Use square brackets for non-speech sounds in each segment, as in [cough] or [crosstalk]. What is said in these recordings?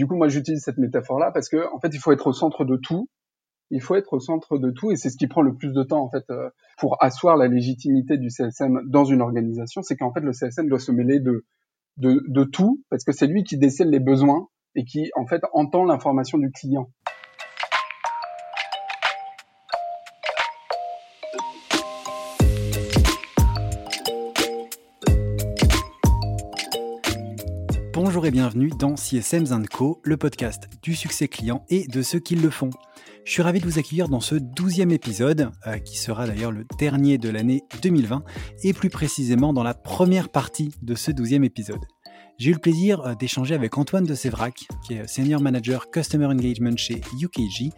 du coup, moi, j'utilise cette métaphore-là parce que, en fait, il faut être au centre de tout. Il faut être au centre de tout, et c'est ce qui prend le plus de temps, en fait, euh, pour asseoir la légitimité du CSM dans une organisation. C'est qu'en fait, le CSM doit se mêler de, de, de tout, parce que c'est lui qui décèle les besoins et qui, en fait, entend l'information du client. Et bienvenue dans CSM Co, le podcast du succès client et de ceux qui le font. Je suis ravi de vous accueillir dans ce douzième épisode, euh, qui sera d'ailleurs le dernier de l'année 2020, et plus précisément dans la première partie de ce douzième épisode. J'ai eu le plaisir euh, d'échanger avec Antoine de Sévrac, qui est Senior Manager Customer Engagement chez UKG,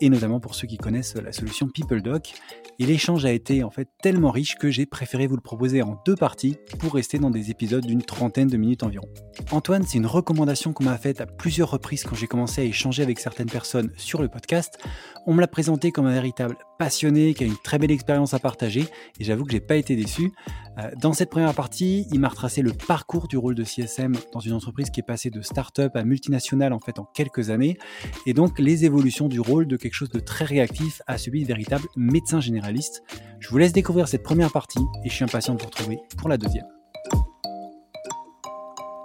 et notamment pour ceux qui connaissent la solution PeopleDoc. Et l'échange a été en fait tellement riche que j'ai préféré vous le proposer en deux parties pour rester dans des épisodes d'une trentaine de minutes environ. Antoine, c'est une recommandation qu'on m'a faite à plusieurs reprises quand j'ai commencé à échanger avec certaines personnes sur le podcast. On me l'a présenté comme un véritable passionné, qui a une très belle expérience à partager, et j'avoue que j'ai pas été déçu. Euh, dans cette première partie, il m'a retracé le parcours du rôle de CSM dans une entreprise qui est passée de start-up à multinationale en fait en quelques années, et donc les évolutions du rôle de quelque chose de très réactif à celui de véritable médecin généraliste. Je vous laisse découvrir cette première partie et je suis impatient de vous retrouver pour la deuxième.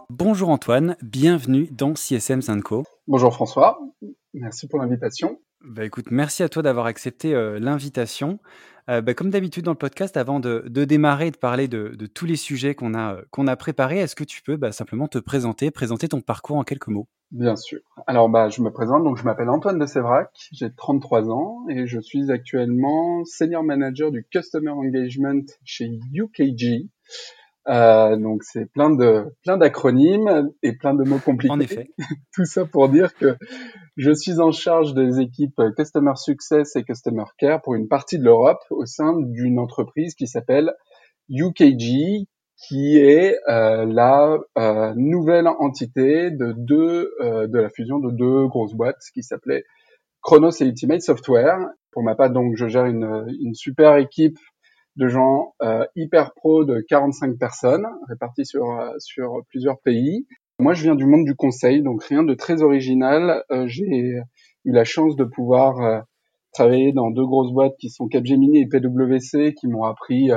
Bonjour Antoine, bienvenue dans CSM Co. Bonjour François, merci pour l'invitation. Bah écoute, merci à toi d'avoir accepté euh, l'invitation. Euh, bah, comme d'habitude dans le podcast, avant de, démarrer et de parler de, tous les sujets qu'on a, qu'on a préparés, est-ce que tu peux bah, simplement te présenter, présenter ton parcours en quelques mots? Bien sûr. Alors bah, je me présente, donc je m'appelle Antoine de Sévrac, j'ai 33 ans et je suis actuellement Senior Manager du Customer Engagement chez UKG. Euh, donc c'est plein de plein d'acronymes et plein de mots compliqués. En effet. [laughs] Tout ça pour dire que je suis en charge des équipes Customer Success et Customer Care pour une partie de l'Europe au sein d'une entreprise qui s'appelle UKG, qui est euh, la euh, nouvelle entité de deux euh, de la fusion de deux grosses boîtes qui s'appelaient Chronos et Ultimate Software. Pour ma part, donc, je gère une, une super équipe de gens euh, hyper pro de 45 personnes répartis sur euh, sur plusieurs pays. Moi, je viens du monde du conseil, donc rien de très original. Euh, j'ai eu la chance de pouvoir travailler dans deux grosses boîtes qui sont Capgemini et PwC, qui m'ont appris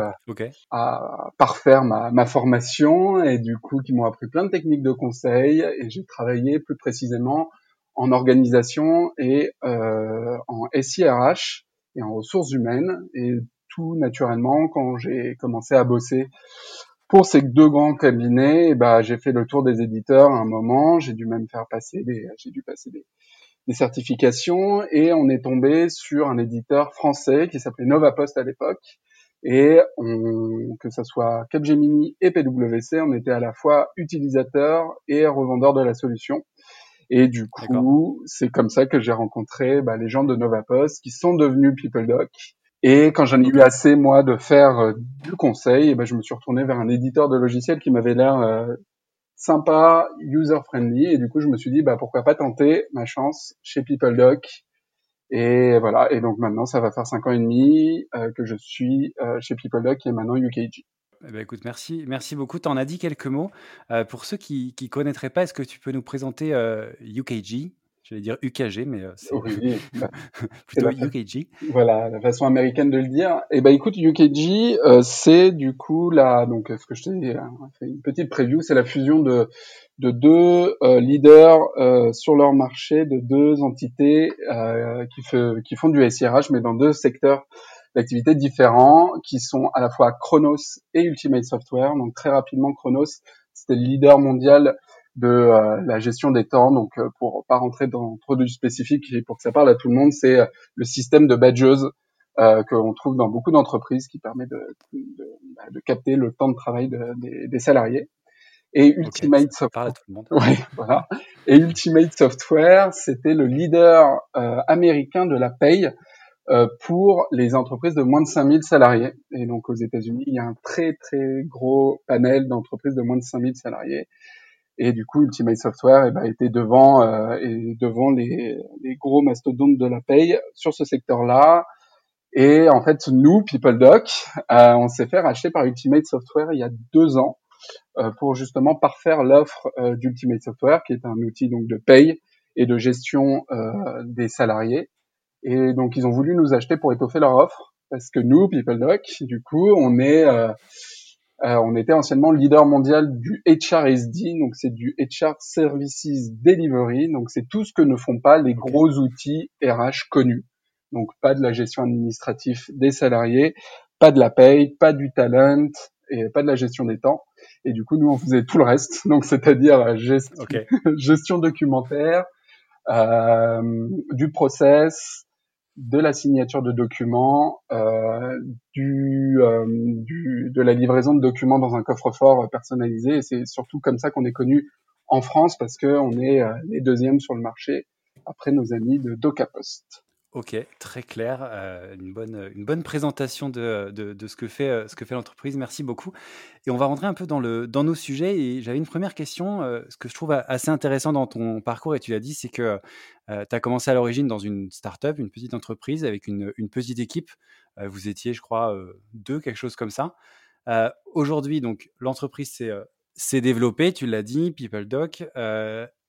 à parfaire ma, ma, formation et du coup qui m'ont appris plein de techniques de conseil. Et j'ai travaillé plus précisément en organisation et euh, en SIRH et en ressources humaines. Et naturellement quand j'ai commencé à bosser pour ces deux grands cabinets. bah j'ai fait le tour des éditeurs à un moment. J'ai dû même faire passer des, j'ai dû passer des, des certifications et on est tombé sur un éditeur français qui s'appelait Nova Post à l'époque. Et on, que ce soit Capgemini et PwC, on était à la fois utilisateur et revendeur de la solution. Et du coup, c'est comme ça que j'ai rencontré bah, les gens de Nova Post qui sont devenus PeopleDoc et quand j'en ai eu assez, moi, de faire euh, du conseil, eh ben, je me suis retourné vers un éditeur de logiciels qui m'avait l'air euh, sympa, user-friendly. Et du coup, je me suis dit, bah, pourquoi pas tenter ma chance chez PeopleDoc. Et voilà. Et donc maintenant, ça va faire cinq ans et demi euh, que je suis chez PeopleDoc et maintenant UKG. Eh ben, écoute, merci, merci beaucoup. Tu en as dit quelques mots. pour ceux qui ne connaîtraient pas, est-ce que tu peux nous présenter UKG J'allais dire UKG, mais euh, c'est [laughs] plutôt UKG. Voilà, la façon américaine de le dire. Et eh ben écoute, UKG, euh, c'est du coup la donc ce que je t'ai euh, fait une petite preview, c'est la fusion de de deux leaders sur leur marché, de deux entités qui, fait, qui font du SIRH, mais dans deux secteurs d'activité différents, qui sont à la fois Chronos et Ultimate Software. Donc très rapidement, Chronos, c'était le leader mondial de euh, la gestion des temps. Donc, euh, pour pas rentrer dans trop de spécifiques et pour que ça parle à tout le monde, c'est euh, le système de badges euh, qu'on trouve dans beaucoup d'entreprises qui permet de, de, bah, de, capter le temps de travail de, des, des, salariés. Et Ultimate Software, [laughs] ouais, voilà. Et Ultimate Software, c'était le leader euh, américain de la paye euh, pour les entreprises de moins de 5000 salariés. Et donc aux États-Unis, il y a un très très gros panel d'entreprises de moins de 5000 salariés. Et du coup, Ultimate Software eh ben, était devant euh, et devant les, les, gros mastodontes de la paye sur ce secteur-là. Et en fait, nous, PeopleDoc, euh, on s'est fait racheter par Ultimate Software il y a deux ans. pour justement parfaire l'offre d'Ultimate Software, qui est un outil donc de paye et de gestion des salariés. Et donc ils ont voulu nous acheter pour étoffer leur offre, parce que nous, PeopleDoc, du coup, on est euh, on était anciennement leader mondial du HRSD, donc c'est du HR Services Delivery, donc c'est tout ce que ne font pas les gros outils RH connus. Donc pas de la gestion administrative des salariés, pas de la paye, pas du talent et pas de la gestion des temps. Et du coup, nous on faisait tout le reste, [laughs] donc c'est-à-dire gestion, [laughs] gestion documentaire, euh, du process, de la signature de documents, euh, du, euh, du, de la livraison de documents dans un coffre-fort personnalisé. Et c'est surtout comme ça qu'on est connu en France parce qu'on est euh, les deuxièmes sur le marché après nos amis de DocaPost. Ok, très clair, euh, une, bonne, une bonne présentation de, de, ce que fait, euh, fait l'entreprise. Merci beaucoup. Et on va rentrer un peu dans, le, dans nos sujets. Et j'avais une première question. Euh, ce que je trouve assez intéressant dans ton parcours, et tu l'as dit, c'est que tu as commencé à l'origine dans une start-up, une petite entreprise avec une, une petite équipe. vous étiez, je crois, deux, quelque chose comme ça. Aujourd'hui, donc, l'entreprise s'est développée, tu l'as dit, PeopleDoc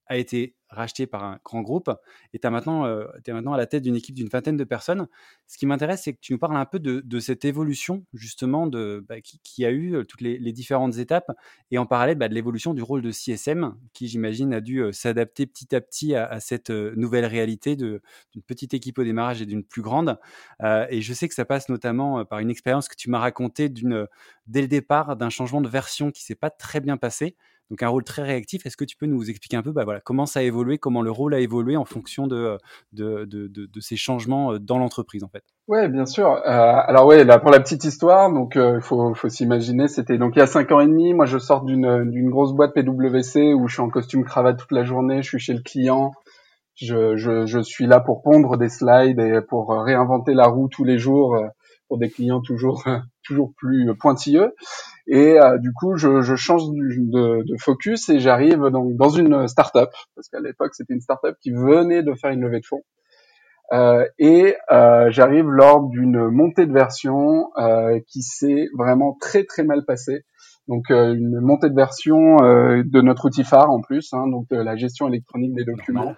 a été racheté par un grand groupe et tu euh, es maintenant à la tête d'une équipe d'une vingtaine de personnes. Ce qui m'intéresse, c'est que tu nous parles un peu de, cette évolution justement de, bah, qui, a eu euh, toutes les, différentes étapes et en parallèle bah, de l'évolution du rôle de CSM qui, j'imagine, a dû euh, s'adapter petit à petit à, cette nouvelle réalité d'une petite équipe au démarrage et d'une plus grande. Et je sais que ça passe notamment par une expérience que tu m'as racontée dès le départ d'un changement de version qui s'est pas très bien passé donc un rôle très réactif. Est-ce que tu peux nous expliquer un peu bah, voilà, comment ça a évolué, comment le rôle a évolué en fonction de, de, de, de, ces changements euh, dans l'entreprise en fait? Ouais, bien sûr. Euh, alors ouais, là pour la petite histoire, donc il euh, faut, faut s'imaginer, c'était donc il y a cinq ans et demi. Moi, je sors d'une d'une grosse boîte PwC où je suis en costume cravate toute la journée. Je suis chez le client. Je, je, je suis là pour pondre des slides et pour réinventer la roue tous les jours pour des clients toujours [laughs] toujours plus pointilleux. Et euh, du coup, je, je change de, de, focus et j'arrive donc dans une startup parce qu'à l'époque c'était une startup qui venait de faire une levée de fonds. Euh, et euh, j'arrive lors d'une montée de version euh, qui s'est vraiment très très mal passée. Donc euh, une montée de version euh, de notre outil phare en plus, hein, donc la gestion électronique des documents.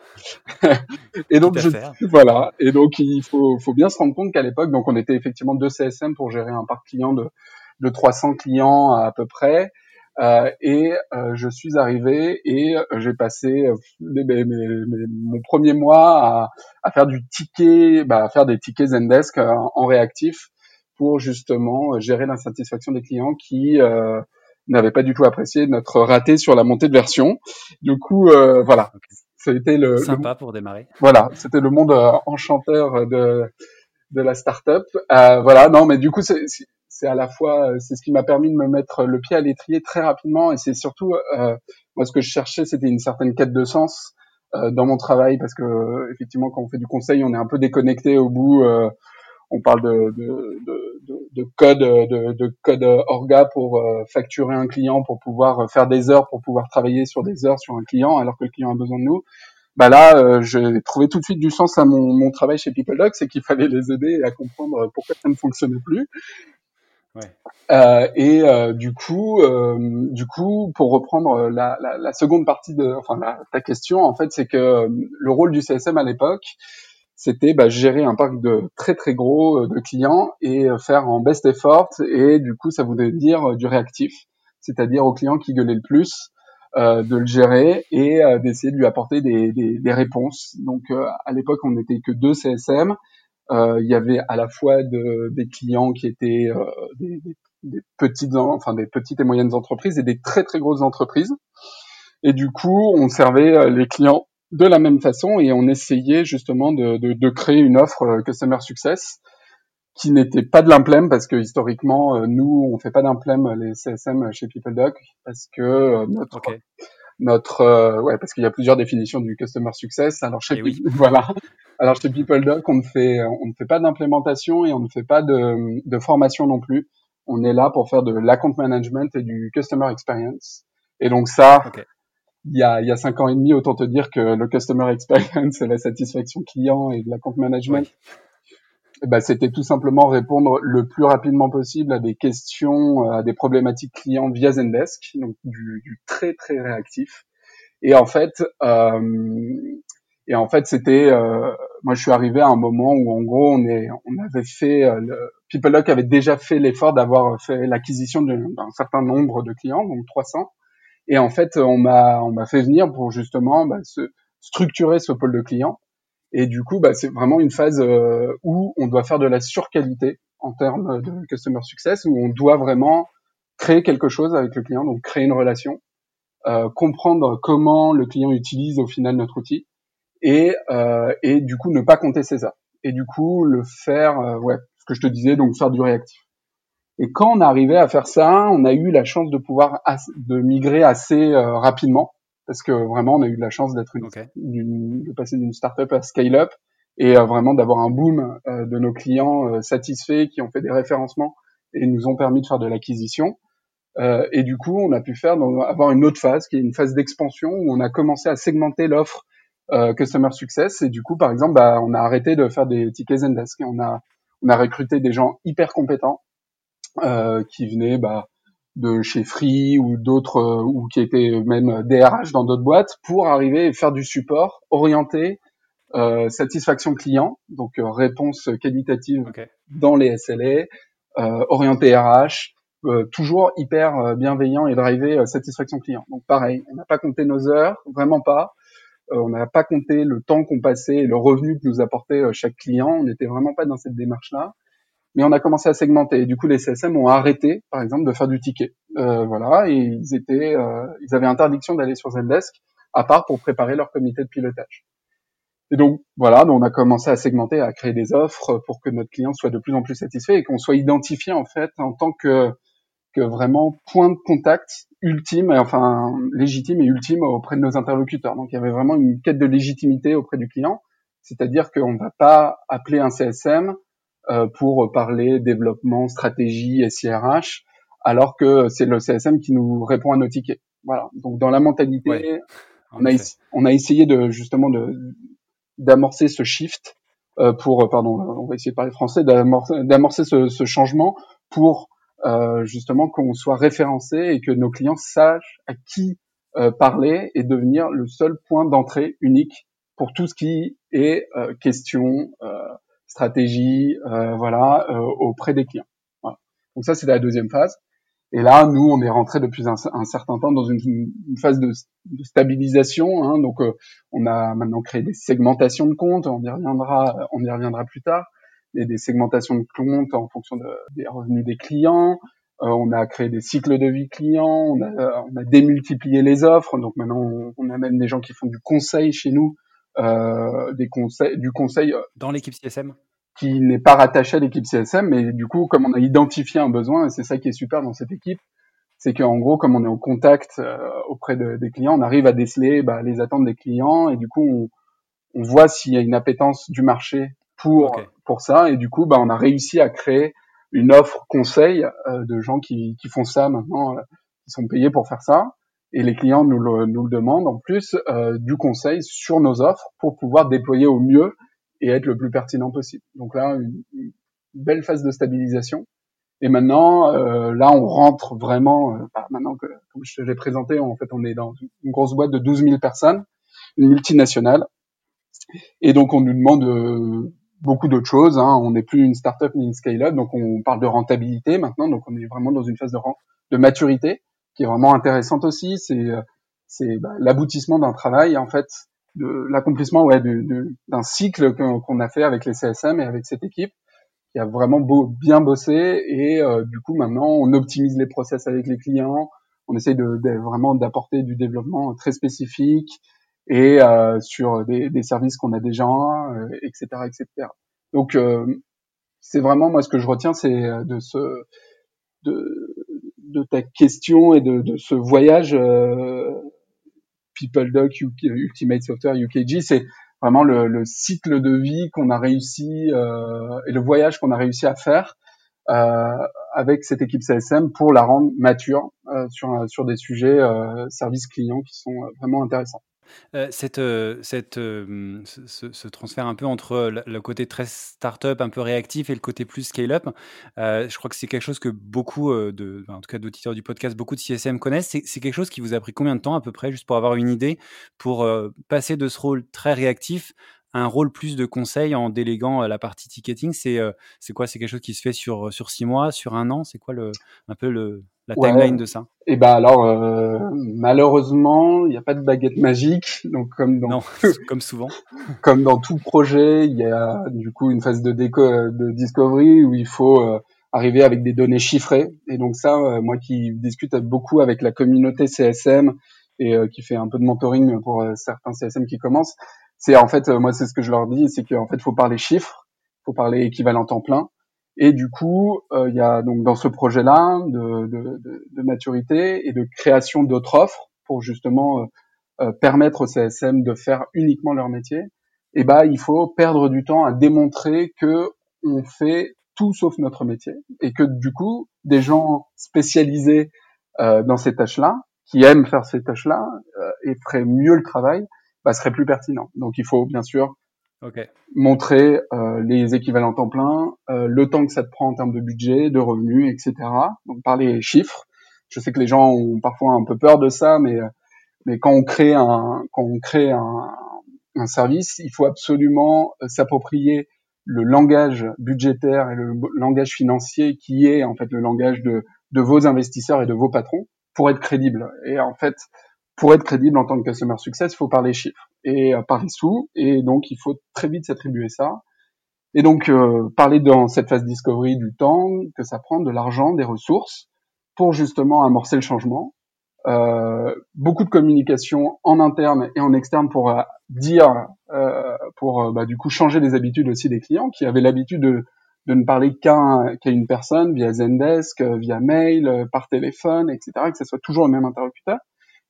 [laughs] et donc je, voilà. Et donc il faut, faut bien se rendre compte qu'à l'époque, donc on était effectivement deux CSM pour gérer un parc client de de 300 clients à, peu près. Euh, et euh, je suis arrivé et euh, j'ai passé mon premier mois à, à, faire du ticket, bah, à faire des tickets Zendesk en réactif pour justement gérer l'insatisfaction des clients qui n'avaient pas du tout apprécié notre raté sur la montée de version. Du coup, voilà, c'était le sympa pour démarrer. Voilà, c'était le monde enchanteur de de la startup. Euh, voilà, non, mais du coup, c'est c'est à la fois c'est ce qui m'a permis de me mettre le pied à l'étrier très rapidement et c'est surtout euh, moi ce que je cherchais c'était une certaine quête de sens euh, dans mon travail parce que effectivement quand on fait du conseil on est un peu déconnecté au bout euh, on parle de, de, de, de code de, de, code orga pour euh, facturer un client pour pouvoir faire des heures pour pouvoir travailler sur des heures sur un client alors que le client a besoin de nous bah là, euh, j'ai trouvé tout de suite du sens à mon, mon travail chez PeopleDoc, c'est qu'il fallait les aider à comprendre pourquoi ça ne fonctionnait plus. Euh, et euh, du coup, euh, du coup, pour reprendre la, la, la, seconde partie de, enfin ta question, en fait, c'est que le rôle du CSM à l'époque, c'était bah, gérer un parc de très très gros de clients et faire en best effort. Et du coup, ça voulait dire du réactif, c'est-à-dire au client qui gueulait le plus, euh, de le gérer et d'essayer de lui apporter des, des, des réponses. Donc à l'époque, on n'était que deux CSM. Euh, il y avait à la fois de, des clients qui étaient euh, des, des, petites, enfin des petites et moyennes entreprises et des très très grosses entreprises. Et du coup, on servait euh, les clients de la même façon et on essayait justement de, de, de créer une offre customer success qui n'était pas de l'implème parce que historiquement nous on fait pas d'implème les CSM chez PeopleDoc parce que notre notre euh, ouais parce qu'il y a plusieurs définitions du customer success. Alors chez eh [laughs] voilà. Alors chez PeopleDoc, on ne fait on ne fait pas d'implémentation et on ne fait pas de, de formation non plus. On est là pour faire de l'account management et du customer experience. Et donc ça, il y a il y a cinq ans et demi, autant te dire que le customer experience [laughs] et la satisfaction client et de l'account management. Bah, c'était tout simplement répondre le plus rapidement possible à des questions, à des problématiques clients via Zendesk, donc du, du très très réactif. Et en fait, euh, et en fait, c'était, euh, moi, je suis arrivé à un moment où, en gros, on est, on avait fait, euh, le, PeopleLock avait déjà fait l'effort d'avoir fait l'acquisition d'un certain nombre de clients, donc 300. Et en fait, on m'a, on m'a fait venir pour justement bah, se structurer ce pôle de clients. Et du coup, bah, c'est vraiment une phase euh, où on doit faire de la surqualité en termes de customer success, où on doit vraiment créer quelque chose avec le client, donc créer une relation, euh, comprendre comment le client utilise au final notre outil et, euh, et du coup ne pas compter ses. Et du coup le faire, euh, ouais, ce que je te disais, donc faire du réactif. Et quand on arrivait à faire ça, on a eu la chance de pouvoir de migrer assez euh, rapidement parce que vraiment on a eu la chance d'être une, de passer d'une startup à scale-up et euh, vraiment d'avoir un boom euh, de nos clients satisfaits qui ont fait des référencements et nous ont permis de faire de l'acquisition. et du coup, on a pu faire avoir une autre phase qui est une phase d'expansion où on a commencé à segmenter l'offre euh, customer success. Et du coup, par exemple, bah, on a arrêté de faire des tickets Zendesk. On a, on a recruté des gens hyper compétents euh, qui venaient bah, de chez Free ou d'autres, euh, ou qui étaient même DRH dans d'autres boîtes, pour arriver et faire du support orienté euh, satisfaction client, donc euh, réponse qualitative dans les SLA, euh, orienté RH, toujours hyper bienveillant et drivé satisfaction client. Donc pareil, on n'a pas compté nos heures, vraiment pas. Euh, on n'a pas compté le temps qu'on passait et le revenu que nous apportait euh, chaque client. On n'était vraiment pas dans cette démarche-là. Mais on a commencé à segmenter. Du coup, les CSM ont arrêté, par exemple, de faire du ticket. Euh, voilà, et ils étaient, ils avaient interdiction d'aller sur Zendesk, à part pour préparer leur comité de pilotage. Et donc voilà, donc on a commencé à segmenter, à créer des offres pour que notre client soit de plus en plus satisfait et qu'on soit identifié en fait en tant que que vraiment point de contact ultime, enfin légitime et ultime auprès de nos interlocuteurs. Donc il y avait vraiment une quête de légitimité auprès du client, c'est-à-dire qu'on ne va pas appeler un CSM euh, pour parler développement, stratégie, SIRH, alors que c'est le CSM qui nous répond à nos tickets. Voilà. Donc dans la mentalité, on, a, on a essayé de justement de d'amorcer ce shift euh, pour, pardon, on va essayer de parler français, d'amorcer ce, ce changement pour euh, justement qu'on soit référencé et que nos clients sachent à qui euh, parler et devenir le seul point d'entrée unique pour tout ce qui est euh, question, euh, stratégie, voilà, auprès des clients. Voilà. Donc ça, c'est la deuxième phase. Et là, nous, on est rentré depuis un, un, certain temps dans une, une phase de, de stabilisation. Hein, donc, on a maintenant créé des segmentations de comptes. On y reviendra, on y reviendra plus tard et des segmentations de comptes en fonction de, des revenus des clients. Euh, on a créé des cycles de vie clients, on a, on a démultiplié les offres. Donc maintenant, on, on, amène des gens qui font du conseil chez nous, euh, des conseils, du conseil euh, dans l'équipe CSM qui n'est pas rattaché à l'équipe CSM, mais du coup, comme on a identifié un besoin, et c'est ça qui est super dans cette équipe, c'est qu'en gros, comme on est en contact euh, auprès de, des clients, on arrive à déceler bah, les attentes des clients et du coup, on, on voit s'il y a une appétence du marché pour pour ça et du coup bah on a réussi à créer une offre conseil euh, de gens qui, qui font ça maintenant euh, qui sont payés pour faire ça et les clients nous le, nous le demandent en plus euh, du conseil sur nos offres pour pouvoir déployer au mieux et être le plus pertinent possible donc là une, belle phase de stabilisation et maintenant là on rentre vraiment bah, maintenant que comme je te l'ai présenté en fait on est dans une grosse boîte de 12 000 personnes une multinationale et donc on nous demande beaucoup d'autres choses. Hein. On n'est plus une startup ni une scale-up, donc on parle de rentabilité maintenant. Donc on est vraiment dans une phase de, de maturité qui est vraiment intéressante aussi. C'est c'est bah, l'aboutissement d'un travail en fait, de l'accomplissement ouais, d'un cycle qu'on a fait avec les CSM et avec cette équipe qui a vraiment beau, bien bossé et euh, du coup maintenant on optimise les process avec les clients. On essaye de, de vraiment d'apporter du développement très spécifique, et euh, sur des, des services qu'on a déjà, euh, etc., etc. Donc euh, c'est vraiment moi ce que je retiens, c'est de ce de, de ta question et de, ce voyage euh, PeopleDoc Ultimate Software UKG, c'est vraiment le, le, cycle de vie qu'on a réussi euh, et le voyage qu'on a réussi à faire euh, avec cette équipe CSM pour la rendre mature sur sur des sujets services clients qui sont vraiment intéressants. Euh, cette, euh, cette, euh, ce, transfert un peu entre le, côté très start-up, un peu réactif, et le côté plus scale-up, je crois que c'est quelque chose que beaucoup, de, en tout cas d'auditeurs du podcast, beaucoup de CSM connaissent. C'est quelque chose qui vous a pris combien de temps à peu près, juste pour avoir une idée, pour passer de ce rôle très réactif un rôle plus de conseil en déléguant la partie ticketing C'est c'est quoi? C'est quelque chose qui se fait sur, sur six mois, sur un an? C'est quoi le, un peu le, la timeline de ça? Et eh ben alors euh, malheureusement, il n'y a pas de baguette magique, donc comme dans non, [laughs] comme souvent, [laughs] comme dans tout projet, il y a du coup une phase de déco de discovery où il faut euh, arriver avec des données chiffrées. Et donc ça, euh, moi qui discute beaucoup avec la communauté CSM et qui fait un peu de mentoring pour certains CSM qui commencent, c'est en fait moi c'est ce que je leur dis, c'est qu'en fait faut parler chiffres, faut parler équivalent temps plein et du coup, euh, il y a donc dans ce projet-là de, de, de, maturité et de création d'autres offres pour justement euh, euh permettre aux CSM de faire uniquement leur métier. Et eh ben, il faut perdre du temps à démontrer que on fait tout sauf notre métier et que du coup, des gens spécialisés euh, dans ces tâches-là, qui aiment faire ces tâches-là euh, et feraient mieux le travail, bah, seraient plus pertinents. Donc, il faut bien sûr montrer euh, les équivalents temps plein, euh, le temps que ça te prend en termes de budget, de revenus, etc. Donc parler chiffres. Je sais que les gens ont parfois un peu peur de ça, mais mais quand on crée un quand on crée un, un service, il faut absolument euh, s'approprier le langage budgétaire et le langage financier qui est en fait le langage de de vos investisseurs et de vos patrons pour être crédible. Et en fait, pour être crédible en tant que customer success, il faut parler chiffres et euh, parler sous, et donc il faut très vite s'attribuer ça. Et donc euh, parler dans cette phase discovery du temps que ça prend, de l'argent, des ressources, pour justement amorcer le changement. Euh, beaucoup de communication en interne et en externe pour euh, dire, euh, pour bah, du coup changer les habitudes aussi des clients qui avaient l'habitude de, de ne parler qu'à qu'à une personne via Zendesk, via mail, par téléphone, etc. Que ce soit toujours le même interlocuteur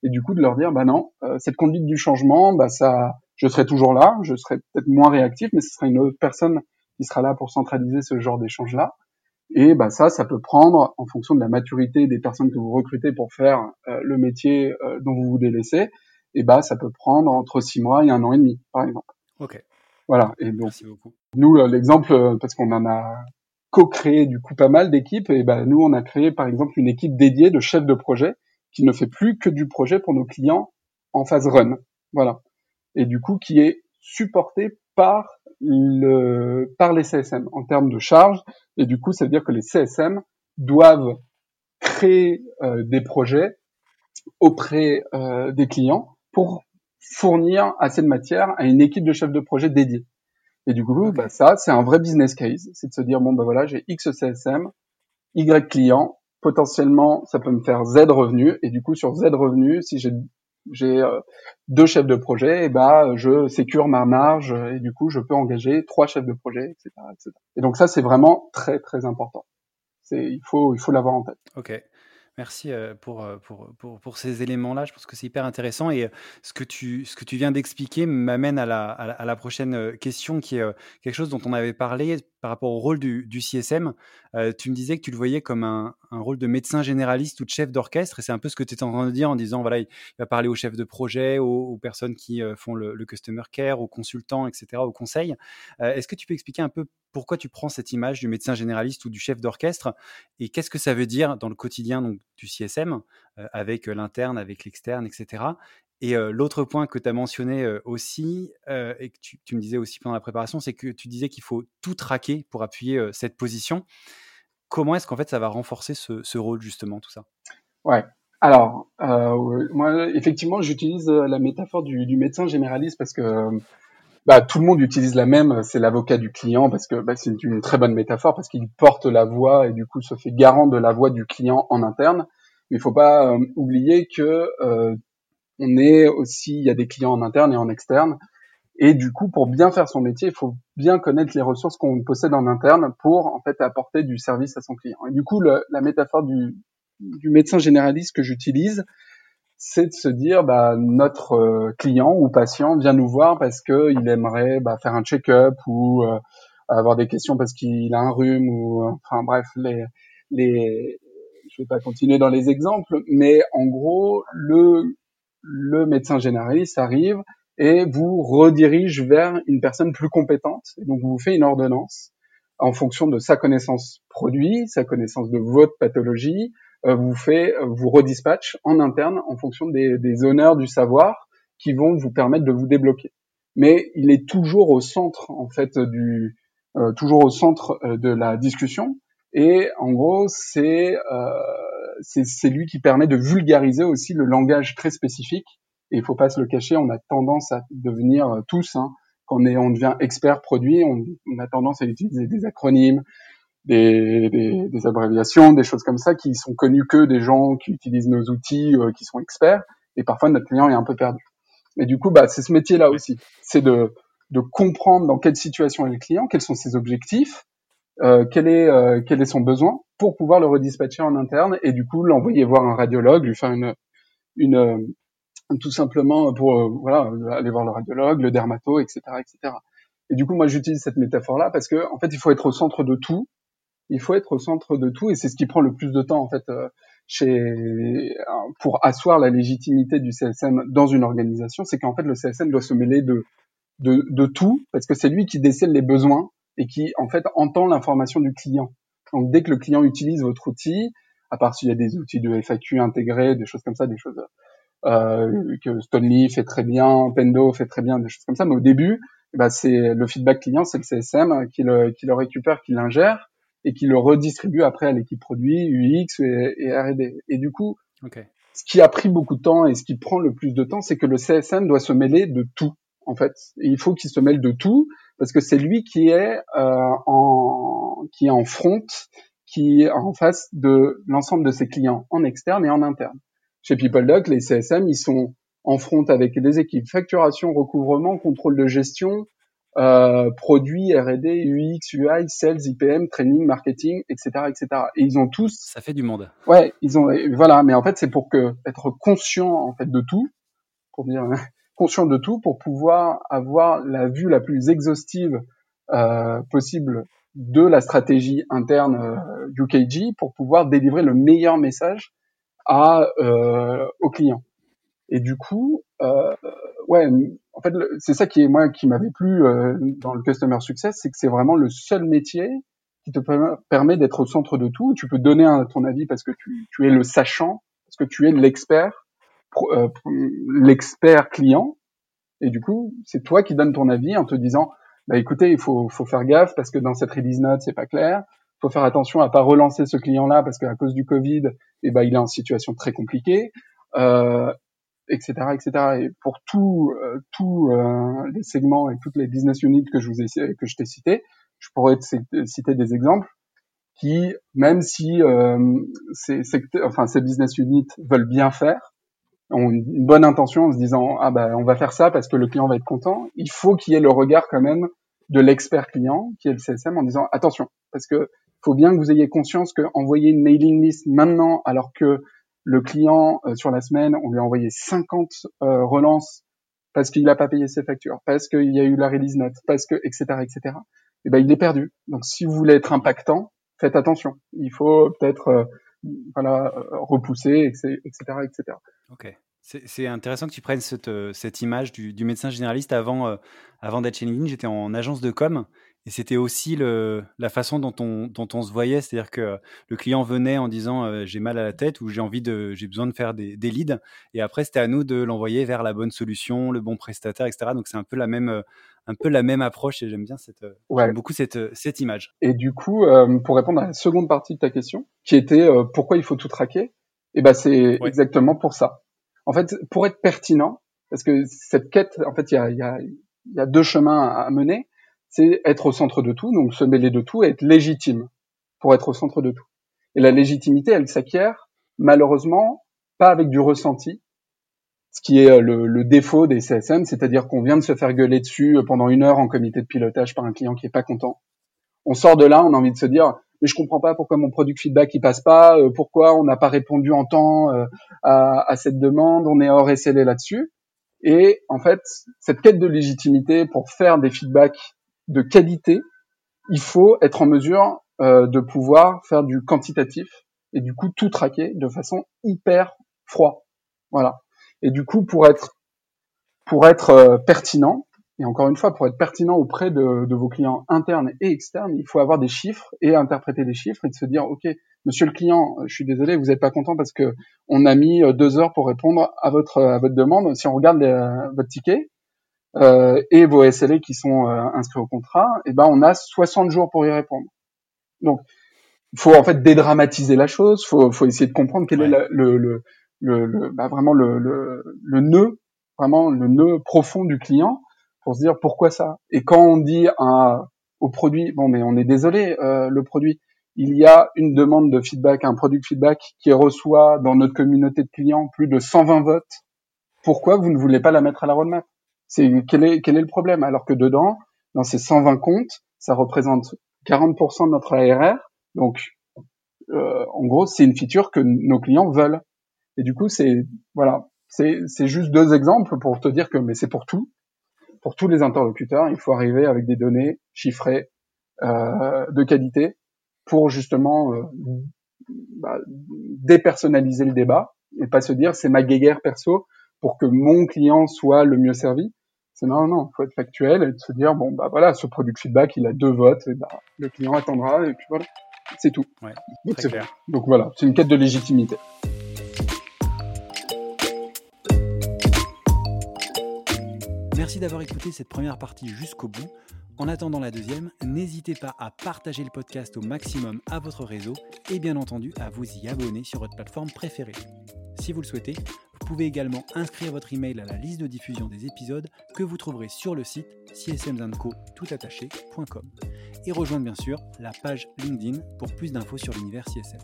et du coup de leur dire bah non, euh, cette conduite du changement, bah ça, je serai toujours là, je serai peut-être moins réactif, mais ce sera une autre personne qui sera là pour centraliser ce genre d'échange là. Et bah ça, ça peut prendre en fonction de la maturité des personnes que vous recrutez pour faire euh, le métier euh, dont vous vous délaissez. Et bah ça peut prendre entre six mois et un an et demi, par exemple. Ok. Voilà. Et donc nous l'exemple parce qu'on en a co-créé du coup pas mal d'équipes. Et bah nous on a créé par exemple une équipe dédiée de chefs de projet qui ne fait plus que du projet pour nos clients en phase run. Voilà. Et du coup, qui est supporté par le, par les CSM en termes de charge. Et du coup, ça veut dire que les CSM doivent créer euh, des projets auprès euh, des clients pour fournir assez de matière à une équipe de chefs de projet dédiée. Et du coup, bah, ça, c'est un vrai business case. C'est de se dire, bon, bah voilà, j'ai X CSM, Y clients, potentiellement ça peut me faire Z revenus et du coup sur Z revenus si j'ai j'ai euh, deux chefs de projet et bah je sécure ma marge et du coup je peux engager trois chefs de projet etc etc et donc ça c'est vraiment très très important. C'est il faut il faut l'avoir en tête. Ok. Merci pour, pour, pour, pour ces éléments-là. Je pense que c'est hyper intéressant. Et ce que tu, ce que tu viens d'expliquer m'amène à la, à, la, prochaine question qui est quelque chose dont on avait parlé par rapport au rôle du, CSM. tu me disais que tu le voyais comme un, rôle de médecin généraliste ou de chef d'orchestre. Et c'est un peu ce que tu étais en train de dire en disant voilà, il va parler aux chefs de projet, aux, personnes qui font le, customer care, aux consultants, etc., aux conseils. Est-ce que tu peux expliquer un peu pourquoi tu prends cette image du médecin généraliste ou du chef d'orchestre et qu'est-ce que ça veut dire dans le quotidien du CSM euh, avec euh, l'interne, avec l'externe, etc. Et l'autre point que tu as mentionné aussi et que tu, me disais aussi pendant la préparation, c'est que tu disais qu'il faut tout traquer pour appuyer cette position. Comment est-ce qu'en fait ça va renforcer ce, rôle justement, tout ça? Ouais. Alors, moi, effectivement, j'utilise la métaphore du, médecin généraliste parce que bah, tout le monde utilise la même, c'est l'avocat du client parce que bah, c'est une très bonne métaphore parce qu'il porte la voix et du coup se fait garant de la voix du client en interne. Mais il faut pas oublier que on est aussi, il y a des clients en interne et en externe. Et du coup, pour bien faire son métier, il faut bien connaître les ressources qu'on possède en interne pour en fait apporter du service à son client. Et du coup, la métaphore du, du médecin généraliste que j'utilise, c'est de se dire bah, notre euh, client ou patient vient nous voir parce que il aimerait bah, faire un check-up ou euh, avoir des questions parce qu'il a un rhume ou enfin bref les les je vais pas continuer dans les exemples mais en gros le le médecin généraliste arrive et vous redirige vers une personne plus compétente. Donc, vous fait une ordonnance en fonction de sa connaissance produit, sa connaissance de votre pathologie, euh, vous fait, vous redispatch en interne en fonction des, des honneurs du savoir qui vont vous permettre de vous débloquer. Mais il est toujours au centre, en fait, du, euh, toujours au centre euh, de la discussion. Et en gros, c'est euh, c'est lui qui permet de vulgariser aussi le langage très spécifique. Et il faut pas se le cacher, on a tendance à devenir euh, tous, hein, quand on, est, on devient expert produit, on, on, a tendance à utiliser des acronymes, des, des, des, abréviations, des choses comme ça qui sont connues que des gens qui utilisent nos outils, euh, qui sont experts. Et parfois notre client est un peu perdu. Et du coup, bah, c'est ce métier-là aussi, c'est de, de comprendre dans quelle situation est le client, quels sont ses objectifs, euh, quel est euh, quel est son besoin pour pouvoir le redispatcher en interne et du coup l'envoyer voir un radiologue, lui faire une une euh, tout simplement pour euh, voilà aller voir le radiologue, le dermato, etc., etc. Et du coup moi j'utilise cette métaphore là parce que en fait il faut être au centre de tout, il faut être au centre de tout et c'est ce qui prend le plus de temps en fait chez pour asseoir la légitimité du CSM dans une organisation, c'est qu'en fait le CSM doit se mêler de de, de tout parce que c'est lui qui décèle les besoins et qui en fait entend l'information du client. Donc dès que le client utilise votre outil, à part s'il y a des outils de FAQ intégrés, des choses comme ça, des choses euh, que Stonely fait très bien, Pendo fait très bien, des choses comme ça, mais au début, bah, c'est le feedback client, c'est le CSM qui le, qui le récupère, qui l'ingère et qui le redistribue après à l'équipe produit, UX et, et R&D. Et du coup, okay. ce qui a pris beaucoup de temps et ce qui prend le plus de temps, c'est que le CSM doit se mêler de tout en fait. Et il faut qu'il se mêle de tout parce que c'est lui qui est euh, en qui est en front, qui est en face de l'ensemble de ses clients en externe et en interne. Chez PeopleDoc, les CSM, ils sont en front avec les équipes facturation, recouvrement, contrôle de gestion, euh, produits, R&D, UX, UI, sales, IPM, training, marketing, etc., etc. Et ils ont tous. Ça fait du monde. Ouais, ils ont. Voilà, mais en fait, c'est pour que être conscient en fait de tout, pour dire conscient de tout pour pouvoir avoir la vue la plus exhaustive euh, possible de la stratégie interne euh, UKG pour pouvoir délivrer le meilleur message à euh, aux clients. Et du coup, euh, ouais, en fait, c'est ça qui est moi qui m'avait plu dans le customer success, c'est que c'est vraiment le seul métier qui te permet d'être au centre de tout. Tu peux donner un, ton avis parce que tu, tu es le sachant, parce que tu es l'expert, l'expert client. Et du coup, c'est toi qui donnes ton avis en te disant, bah écoutez, il faut, faut faire gaffe parce que dans cette release note, c'est pas clair. Faut faire attention à pas relancer ce client-là parce qu'à cause du Covid, eh ben, il est en situation très compliquée, euh, etc., etc. Et pour tous euh, tous euh, les segments et toutes les business units que je vous ai que je t'ai cités, je pourrais te citer des exemples qui, même si euh, ces, enfin, ces business units veulent bien faire, ont une bonne intention en se disant ah ben on va faire ça parce que le client va être content. Il faut qu'il y ait le regard quand même de l'expert client qui est le CSM en disant attention parce que faut bien que vous ayez conscience que envoyer une mailing list maintenant alors que le client euh, sur la semaine on lui a envoyé 50 euh, relances parce qu'il n'a pas payé ses factures, parce qu'il y a eu la release note, parce que etc etc. Et ben il est perdu. Donc si vous voulez être impactant, faites attention. Il faut peut-être euh, voilà, euh, repousser, etc., etc. Ok. C'est intéressant que tu prennes cette, euh, cette image du, du, médecin généraliste avant, avant d'être chez LinkedIn. J'étais en agence de com et c'était aussi le, la façon dont on, dont on se voyait. C'est-à-dire que le client venait en disant j'ai mal à la tête ou j'ai envie de, j'ai besoin de faire des, des leads. Et après, c'était à nous de l'envoyer vers la bonne solution, le bon prestataire, etc. Donc c'est un peu la même, un peu la même approche et j'aime bien cette, euh, ouais. beaucoup cette, euh, cette image. Et du coup, euh, pour répondre à la seconde partie de ta question, qui était euh, pourquoi il faut tout traquer, et eh ben c'est ouais. exactement pour ça. En fait, pour être pertinent, parce que cette quête, en fait, il y a, y, a, y a deux chemins à mener. C'est être au centre de tout, donc se mêler de tout, et être légitime pour être au centre de tout. Et la légitimité, elle s'acquiert malheureusement pas avec du ressenti, ce qui est euh, le, le défaut des CSM, c'est-à-dire qu'on vient de se faire gueuler dessus euh, pendant une heure en comité de pilotage par un client qui est pas content. On sort de là, on a envie de se dire mais je comprends pas pourquoi mon product feedback il passe pas, euh, pourquoi on n'a pas répondu en temps euh, à, à, cette demande, on est hors SLA là-dessus. Et en fait, cette quête de légitimité pour faire des feedbacks de qualité, il faut être en mesure euh, de pouvoir faire du quantitatif et du coup tout traquer de façon hyper froid. Voilà. Et du coup, pour être pour être pertinent, et encore une fois, pour être pertinent auprès de, de, vos clients internes et externes, il faut avoir des chiffres et interpréter des chiffres et de se dire, OK, monsieur le client, je suis désolé, vous n'êtes pas content parce que on a mis euh, deux heures pour répondre à votre, à votre demande. Si on regarde votre ticket euh, et vos SLA qui sont euh, inscrits au contrat, eh ben, on a 60 jours pour y répondre. Donc, il faut en fait dédramatiser la chose, faut, faut essayer de comprendre quel est le, le, le, le bah, vraiment le, le, le nœud, vraiment le nœud profond du client pour se dire pourquoi ça. Et quand on dit au produit, bon mais on est désolé, euh, le produit, il y a une demande de feedback, un produit de feedback qui reçoit dans notre communauté de clients plus de 120 votes. Pourquoi vous ne voulez pas la mettre à la roadmap? C'est quel est quel est le problème? Alors que dedans, dans ces 120 comptes, ça représente 40% de notre ARR. Donc, euh, en gros, c'est une feature que nos clients veulent. Et du coup, c'est voilà, c'est c'est juste deux exemples pour te dire que mais c'est pour tout pour tous les interlocuteurs, il faut arriver avec des données chiffrées euh, de qualité pour justement euh, bah, dépersonnaliser le débat et pas se dire c'est ma guéguerre perso pour que mon client soit le mieux servi. C'est non, non, il faut être factuel et se dire bon bah voilà, ce produit feedback il a deux votes, et bah, le client attendra et puis voilà, c'est tout. Ouais, donc, donc voilà, c'est une quête de légitimité. Merci d'avoir écouté cette première partie jusqu'au bout. En attendant la deuxième, n'hésitez pas à partager le podcast au maximum à votre réseau et bien entendu à vous y abonner sur votre plateforme préférée. Si vous le souhaitez, vous pouvez également inscrire votre email à la liste de diffusion des épisodes que vous trouverez sur le site csmzanco.com et rejoindre bien sûr la page LinkedIn pour plus d'infos sur l'univers CSM.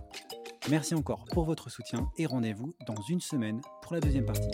Merci encore pour votre soutien et rendez-vous dans une semaine pour la deuxième partie.